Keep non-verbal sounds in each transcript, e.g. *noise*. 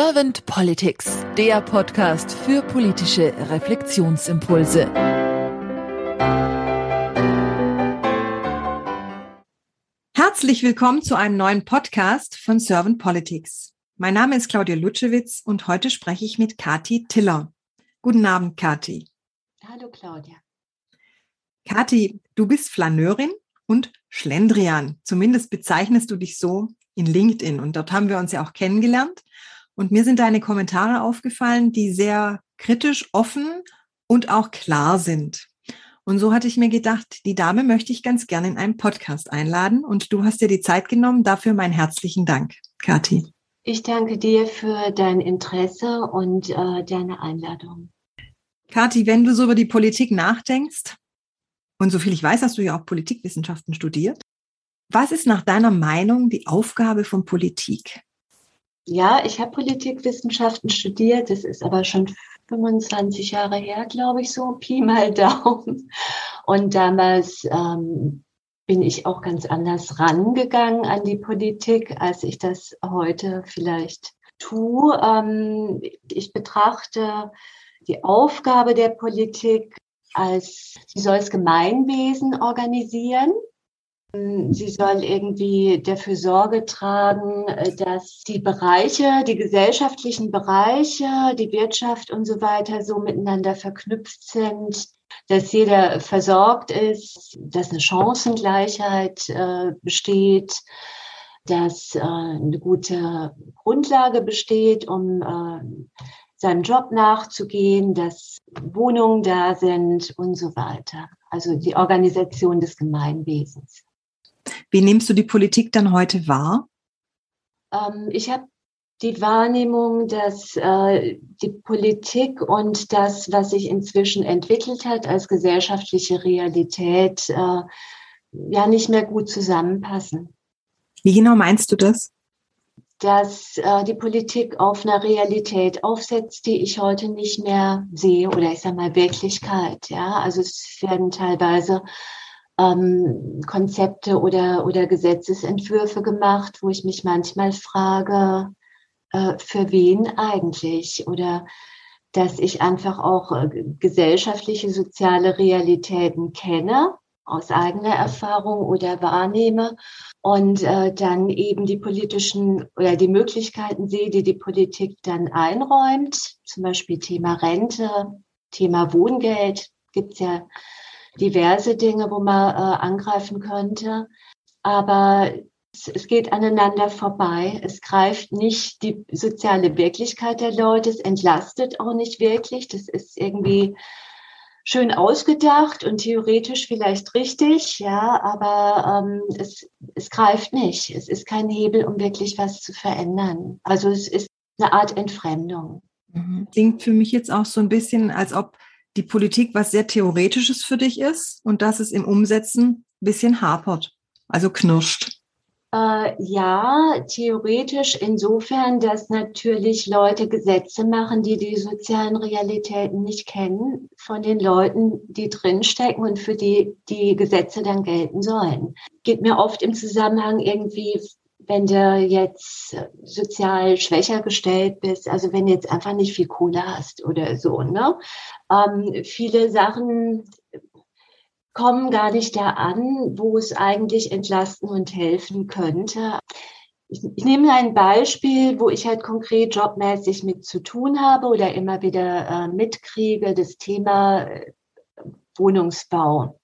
Servant Politics, der Podcast für politische Reflexionsimpulse. Herzlich willkommen zu einem neuen Podcast von Servant Politics. Mein Name ist Claudia Lutschewitz und heute spreche ich mit Kati Tiller. Guten Abend, Kati. Hallo, Claudia. Kati, du bist Flaneurin und Schlendrian. Zumindest bezeichnest du dich so in LinkedIn und dort haben wir uns ja auch kennengelernt. Und mir sind deine Kommentare aufgefallen, die sehr kritisch, offen und auch klar sind. Und so hatte ich mir gedacht, die Dame möchte ich ganz gerne in einen Podcast einladen. Und du hast dir die Zeit genommen. Dafür meinen herzlichen Dank, Kathi. Ich danke dir für dein Interesse und äh, deine Einladung. Kathi, wenn du so über die Politik nachdenkst, und soviel ich weiß, hast du ja auch Politikwissenschaften studiert. Was ist nach deiner Meinung die Aufgabe von Politik? Ja, ich habe Politikwissenschaften studiert. Das ist aber schon 25 Jahre her, glaube ich, so Pi mal *laughs* Daumen. Und damals ähm, bin ich auch ganz anders rangegangen an die Politik, als ich das heute vielleicht tue. Ähm, ich betrachte die Aufgabe der Politik als, sie soll das Gemeinwesen organisieren. Sie soll irgendwie dafür Sorge tragen, äh, dass die Bereiche, die gesellschaftlichen Bereiche, die Wirtschaft und so weiter so miteinander verknüpft sind, dass jeder versorgt ist, dass eine Chancengleichheit äh, besteht, dass äh, eine gute Grundlage besteht, um seinem Job nachzugehen, dass Wohnungen da sind und so weiter. Also die Organisation des Gemeinwesens. Wie nimmst du die Politik dann heute wahr? Ähm, ich habe die Wahrnehmung, dass äh, die Politik und das, was sich inzwischen entwickelt hat als gesellschaftliche Realität, äh, ja nicht mehr gut zusammenpassen. Wie genau meinst du das? Dass äh, die Politik auf einer Realität aufsetzt, die ich heute nicht mehr sehe oder ich sage mal Wirklichkeit. Ja, also es werden teilweise ähm, Konzepte oder, oder Gesetzesentwürfe gemacht, wo ich mich manchmal frage, äh, für wen eigentlich? Oder dass ich einfach auch äh, gesellschaftliche, soziale Realitäten kenne aus eigener Erfahrung oder wahrnehme und äh, dann eben die politischen oder die Möglichkeiten sehe, die die Politik dann einräumt, zum Beispiel Thema Rente, Thema Wohngeld, gibt's ja diverse Dinge, wo man äh, angreifen könnte. Aber es, es geht aneinander vorbei. Es greift nicht die soziale Wirklichkeit der Leute. Es entlastet auch nicht wirklich. Das ist irgendwie schön ausgedacht und theoretisch vielleicht richtig, ja, aber ähm, es, es greift nicht. Es ist kein Hebel, um wirklich was zu verändern. Also es ist eine Art Entfremdung. Mhm. Klingt für mich jetzt auch so ein bisschen, als ob die Politik was sehr Theoretisches für dich ist und dass es im Umsetzen ein bisschen hapert, also knirscht. Äh, ja, theoretisch insofern, dass natürlich Leute Gesetze machen, die die sozialen Realitäten nicht kennen, von den Leuten, die drinstecken und für die die Gesetze dann gelten sollen. Geht mir oft im Zusammenhang irgendwie wenn du jetzt sozial schwächer gestellt bist, also wenn du jetzt einfach nicht viel Kohle hast oder so, ne? Ähm, viele Sachen kommen gar nicht da an, wo es eigentlich entlasten und helfen könnte. Ich, ich nehme ein Beispiel, wo ich halt konkret jobmäßig mit zu tun habe oder immer wieder äh, mitkriege, das Thema äh, Wohnungsbau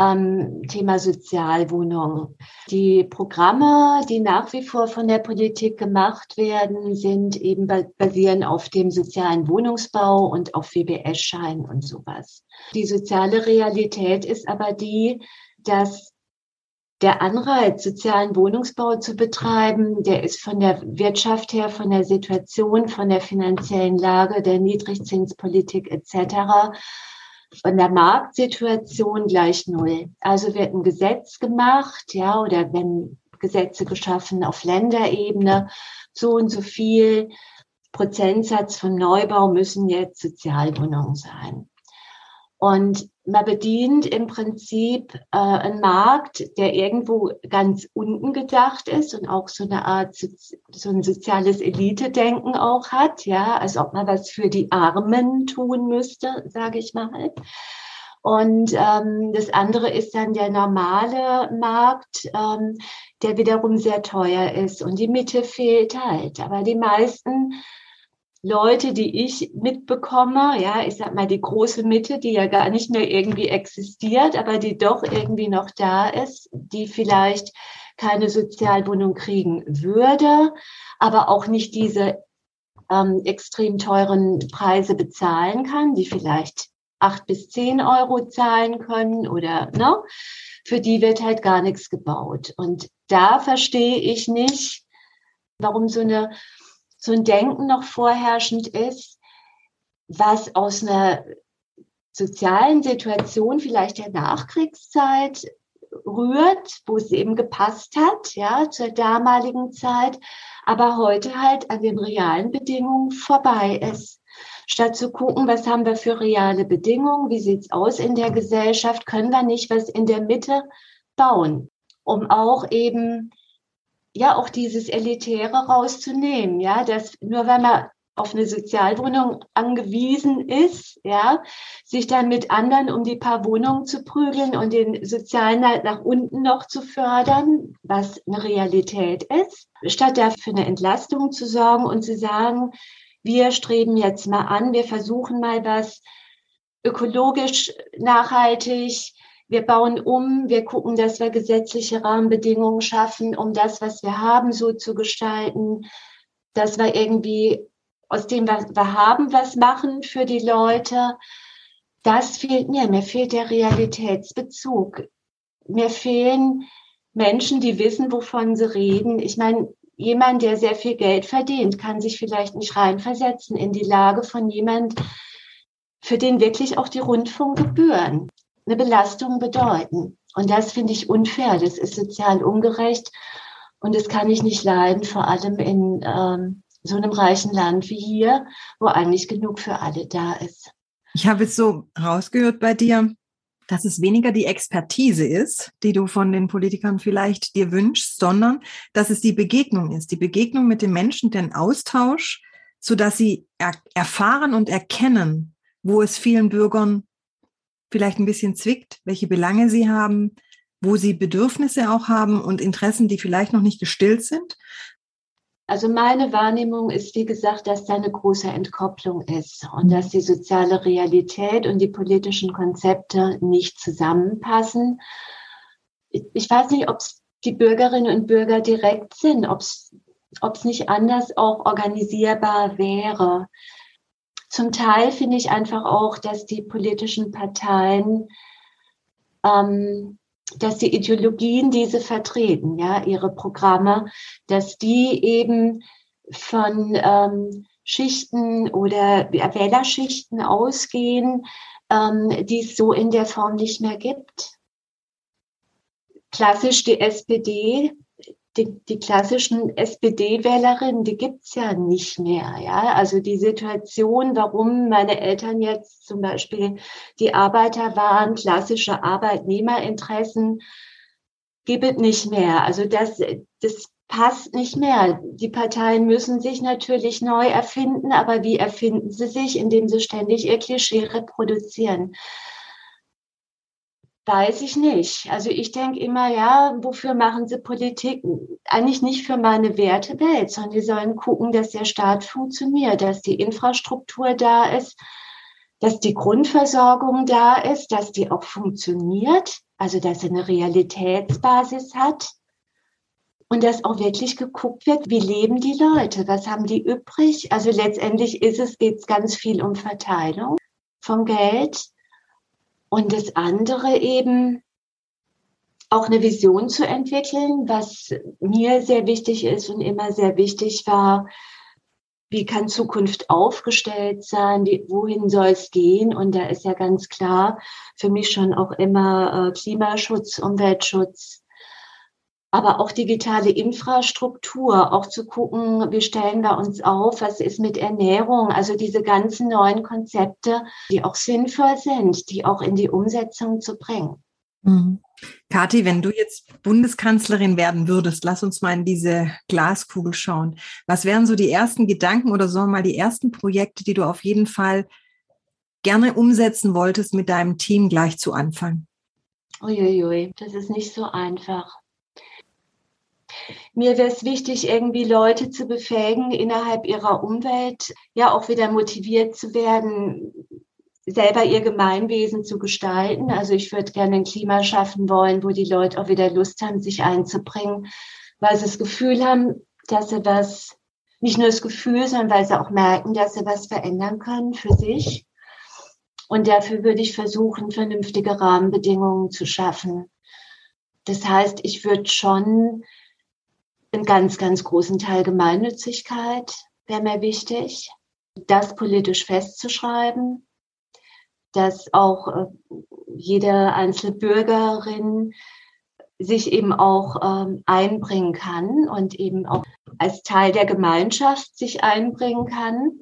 ähm, Thema Sozialwohnung. Die Programme, die nach wie vor von der Politik gemacht werden, sind eben basieren auf dem sozialen Wohnungsbau und auf WBS-Schein und sowas. Die soziale Realität ist aber die, dass der Anreiz, sozialen Wohnungsbau zu betreiben, der ist von der Wirtschaft her, von der Situation, von der finanziellen Lage, der Niedrigzinspolitik etc von der Marktsituation gleich null. Also wird ein Gesetz gemacht, ja, oder wenn Gesetze geschaffen auf Länderebene, so und so viel Prozentsatz von Neubau müssen jetzt Sozialwohnungen sein. Und man bedient im Prinzip äh, einen Markt, der irgendwo ganz unten gedacht ist und auch so eine Art, so ein soziales Elite-Denken auch hat, ja, als ob man was für die Armen tun müsste, sage ich mal. Und ähm, das andere ist dann der normale Markt, ähm, der wiederum sehr teuer ist. Und die Mitte fehlt halt. Aber die meisten Leute, die ich mitbekomme, ja, ich sag mal die große Mitte, die ja gar nicht mehr irgendwie existiert, aber die doch irgendwie noch da ist, die vielleicht keine Sozialwohnung kriegen würde, aber auch nicht diese ähm, extrem teuren Preise bezahlen kann, die vielleicht acht bis zehn Euro zahlen können oder ne, für die wird halt gar nichts gebaut. Und da verstehe ich nicht, warum so eine so ein Denken noch vorherrschend ist, was aus einer sozialen Situation vielleicht der Nachkriegszeit rührt, wo es eben gepasst hat, ja, zur damaligen Zeit, aber heute halt an den realen Bedingungen vorbei ist. Statt zu gucken, was haben wir für reale Bedingungen, wie sieht's aus in der Gesellschaft, können wir nicht was in der Mitte bauen, um auch eben ja auch dieses Elitäre rauszunehmen, ja, dass nur wenn man auf eine Sozialwohnung angewiesen ist, ja, sich dann mit anderen um die paar Wohnungen zu prügeln und den sozialen halt nach unten noch zu fördern, was eine Realität ist, statt dafür eine Entlastung zu sorgen und zu sagen, wir streben jetzt mal an, wir versuchen mal was ökologisch nachhaltig, wir bauen um, wir gucken, dass wir gesetzliche Rahmenbedingungen schaffen, um das, was wir haben, so zu gestalten, dass wir irgendwie aus dem, was wir haben, was machen für die Leute. Das fehlt mir. Mir fehlt der Realitätsbezug. Mir fehlen Menschen, die wissen, wovon sie reden. Ich meine, jemand, der sehr viel Geld verdient, kann sich vielleicht nicht reinversetzen in die Lage von jemand, für den wirklich auch die Rundfunkgebühren eine Belastung bedeuten. Und das finde ich unfair. Das ist sozial ungerecht. Und das kann ich nicht leiden, vor allem in ähm, so einem reichen Land wie hier, wo eigentlich genug für alle da ist. Ich habe es so rausgehört bei dir, dass es weniger die Expertise ist, die du von den Politikern vielleicht dir wünschst, sondern dass es die Begegnung ist, die Begegnung mit den Menschen, den Austausch, so dass sie er erfahren und erkennen, wo es vielen Bürgern vielleicht ein bisschen zwickt, welche Belange sie haben, wo sie Bedürfnisse auch haben und Interessen, die vielleicht noch nicht gestillt sind, also meine Wahrnehmung ist, wie gesagt, dass da eine große Entkopplung ist und dass die soziale Realität und die politischen Konzepte nicht zusammenpassen. Ich weiß nicht, ob es die Bürgerinnen und Bürger direkt sind, ob es nicht anders auch organisierbar wäre. Zum Teil finde ich einfach auch, dass die politischen Parteien ähm, dass die Ideologien, die sie vertreten, ja, ihre Programme, dass die eben von ähm, Schichten oder Wählerschichten ausgehen, ähm, die es so in der Form nicht mehr gibt. Klassisch die SPD die, die klassischen SPD-Wählerinnen, die gibt's ja nicht mehr. Ja, also die Situation, warum meine Eltern jetzt zum Beispiel die Arbeiter waren, klassische Arbeitnehmerinteressen, gibt es nicht mehr. Also das, das passt nicht mehr. Die Parteien müssen sich natürlich neu erfinden, aber wie erfinden sie sich, indem sie ständig ihr Klischee reproduzieren? Weiß ich nicht. Also ich denke immer, ja, wofür machen sie Politik? Eigentlich nicht für meine Wertewelt, sondern die sollen gucken, dass der Staat funktioniert, dass die Infrastruktur da ist, dass die Grundversorgung da ist, dass die auch funktioniert, also dass sie eine Realitätsbasis hat und dass auch wirklich geguckt wird, wie leben die Leute, was haben die übrig. Also letztendlich ist es, geht es ganz viel um Verteilung von Geld und das andere eben auch eine Vision zu entwickeln, was mir sehr wichtig ist und immer sehr wichtig war. Wie kann Zukunft aufgestellt sein? Wie, wohin soll es gehen? Und da ist ja ganz klar für mich schon auch immer äh, Klimaschutz, Umweltschutz, aber auch digitale Infrastruktur, auch zu gucken, wie stellen wir uns auf, was ist mit Ernährung, also diese ganzen neuen Konzepte, die auch sinnvoll sind, die auch in die Umsetzung zu bringen. Mhm. Kathi, wenn du jetzt Bundeskanzlerin werden würdest, lass uns mal in diese Glaskugel schauen. Was wären so die ersten Gedanken oder wir mal die ersten Projekte, die du auf jeden Fall gerne umsetzen wolltest mit deinem Team gleich zu Anfang? Uiuiui, das ist nicht so einfach. Mir wäre es wichtig, irgendwie Leute zu befähigen, innerhalb ihrer Umwelt ja auch wieder motiviert zu werden, selber ihr Gemeinwesen zu gestalten. Also ich würde gerne ein Klima schaffen wollen, wo die Leute auch wieder Lust haben, sich einzubringen, weil sie das Gefühl haben, dass sie was, nicht nur das Gefühl, sondern weil sie auch merken, dass sie was verändern können für sich. Und dafür würde ich versuchen, vernünftige Rahmenbedingungen zu schaffen. Das heißt, ich würde schon einen ganz, ganz großen Teil Gemeinnützigkeit wäre mir wichtig, das politisch festzuschreiben, dass auch äh, jede einzelne Bürgerin sich eben auch ähm, einbringen kann und eben auch als Teil der Gemeinschaft sich einbringen kann.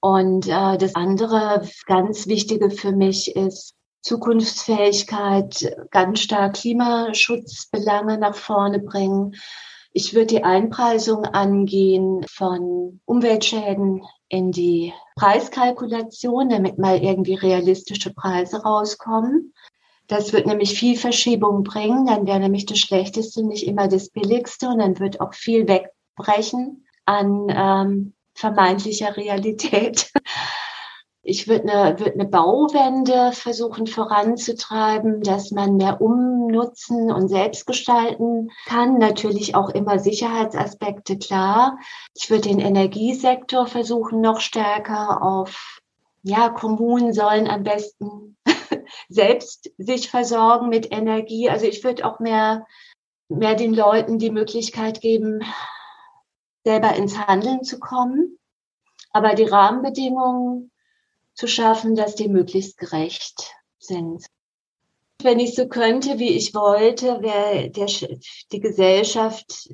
Und äh, das andere ganz Wichtige für mich ist Zukunftsfähigkeit, ganz stark Klimaschutzbelange nach vorne bringen. Ich würde die Einpreisung angehen von Umweltschäden in die Preiskalkulation, damit mal irgendwie realistische Preise rauskommen. Das wird nämlich viel Verschiebung bringen. Dann wäre nämlich das Schlechteste nicht immer das Billigste und dann wird auch viel wegbrechen an ähm, vermeintlicher Realität. *laughs* Ich würde eine, würd eine Bauwende versuchen voranzutreiben, dass man mehr umnutzen und selbst gestalten kann. Natürlich auch immer Sicherheitsaspekte, klar. Ich würde den Energiesektor versuchen, noch stärker auf, ja, Kommunen sollen am besten *laughs* selbst sich versorgen mit Energie. Also ich würde auch mehr, mehr den Leuten die Möglichkeit geben, selber ins Handeln zu kommen. Aber die Rahmenbedingungen zu schaffen, dass die möglichst gerecht sind. Wenn ich so könnte, wie ich wollte, wäre die Gesellschaft,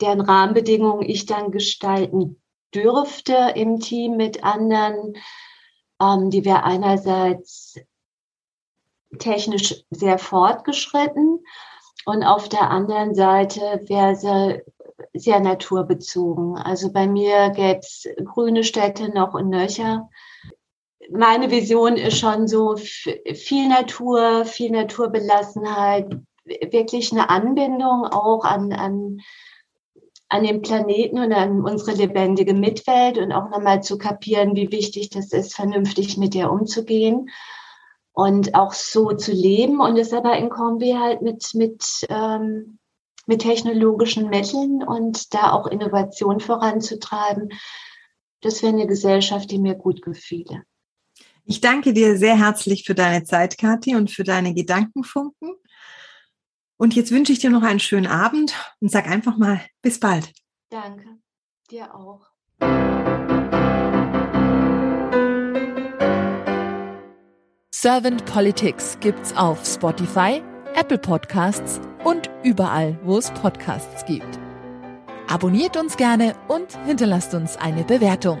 deren Rahmenbedingungen ich dann gestalten dürfte im Team mit anderen, ähm, die wäre einerseits technisch sehr fortgeschritten und auf der anderen Seite wäre sie sehr naturbezogen. Also bei mir gäbe es grüne Städte noch und nöcher meine Vision ist schon so viel Natur, viel Naturbelassenheit, wirklich eine Anbindung auch an, an, an den Planeten und an unsere lebendige Mitwelt und auch nochmal zu kapieren, wie wichtig das ist, vernünftig mit ihr umzugehen und auch so zu leben und es aber in Kombi halt mit, mit, ähm, mit technologischen Mitteln und da auch Innovation voranzutreiben. Das wäre eine Gesellschaft, die mir gut gefiele. Ich danke dir sehr herzlich für deine Zeit, Kathi, und für deine Gedankenfunken. Und jetzt wünsche ich dir noch einen schönen Abend und sag einfach mal bis bald. Danke. Dir auch. Servant Politics gibt's auf Spotify, Apple Podcasts und überall, wo es Podcasts gibt. Abonniert uns gerne und hinterlasst uns eine Bewertung.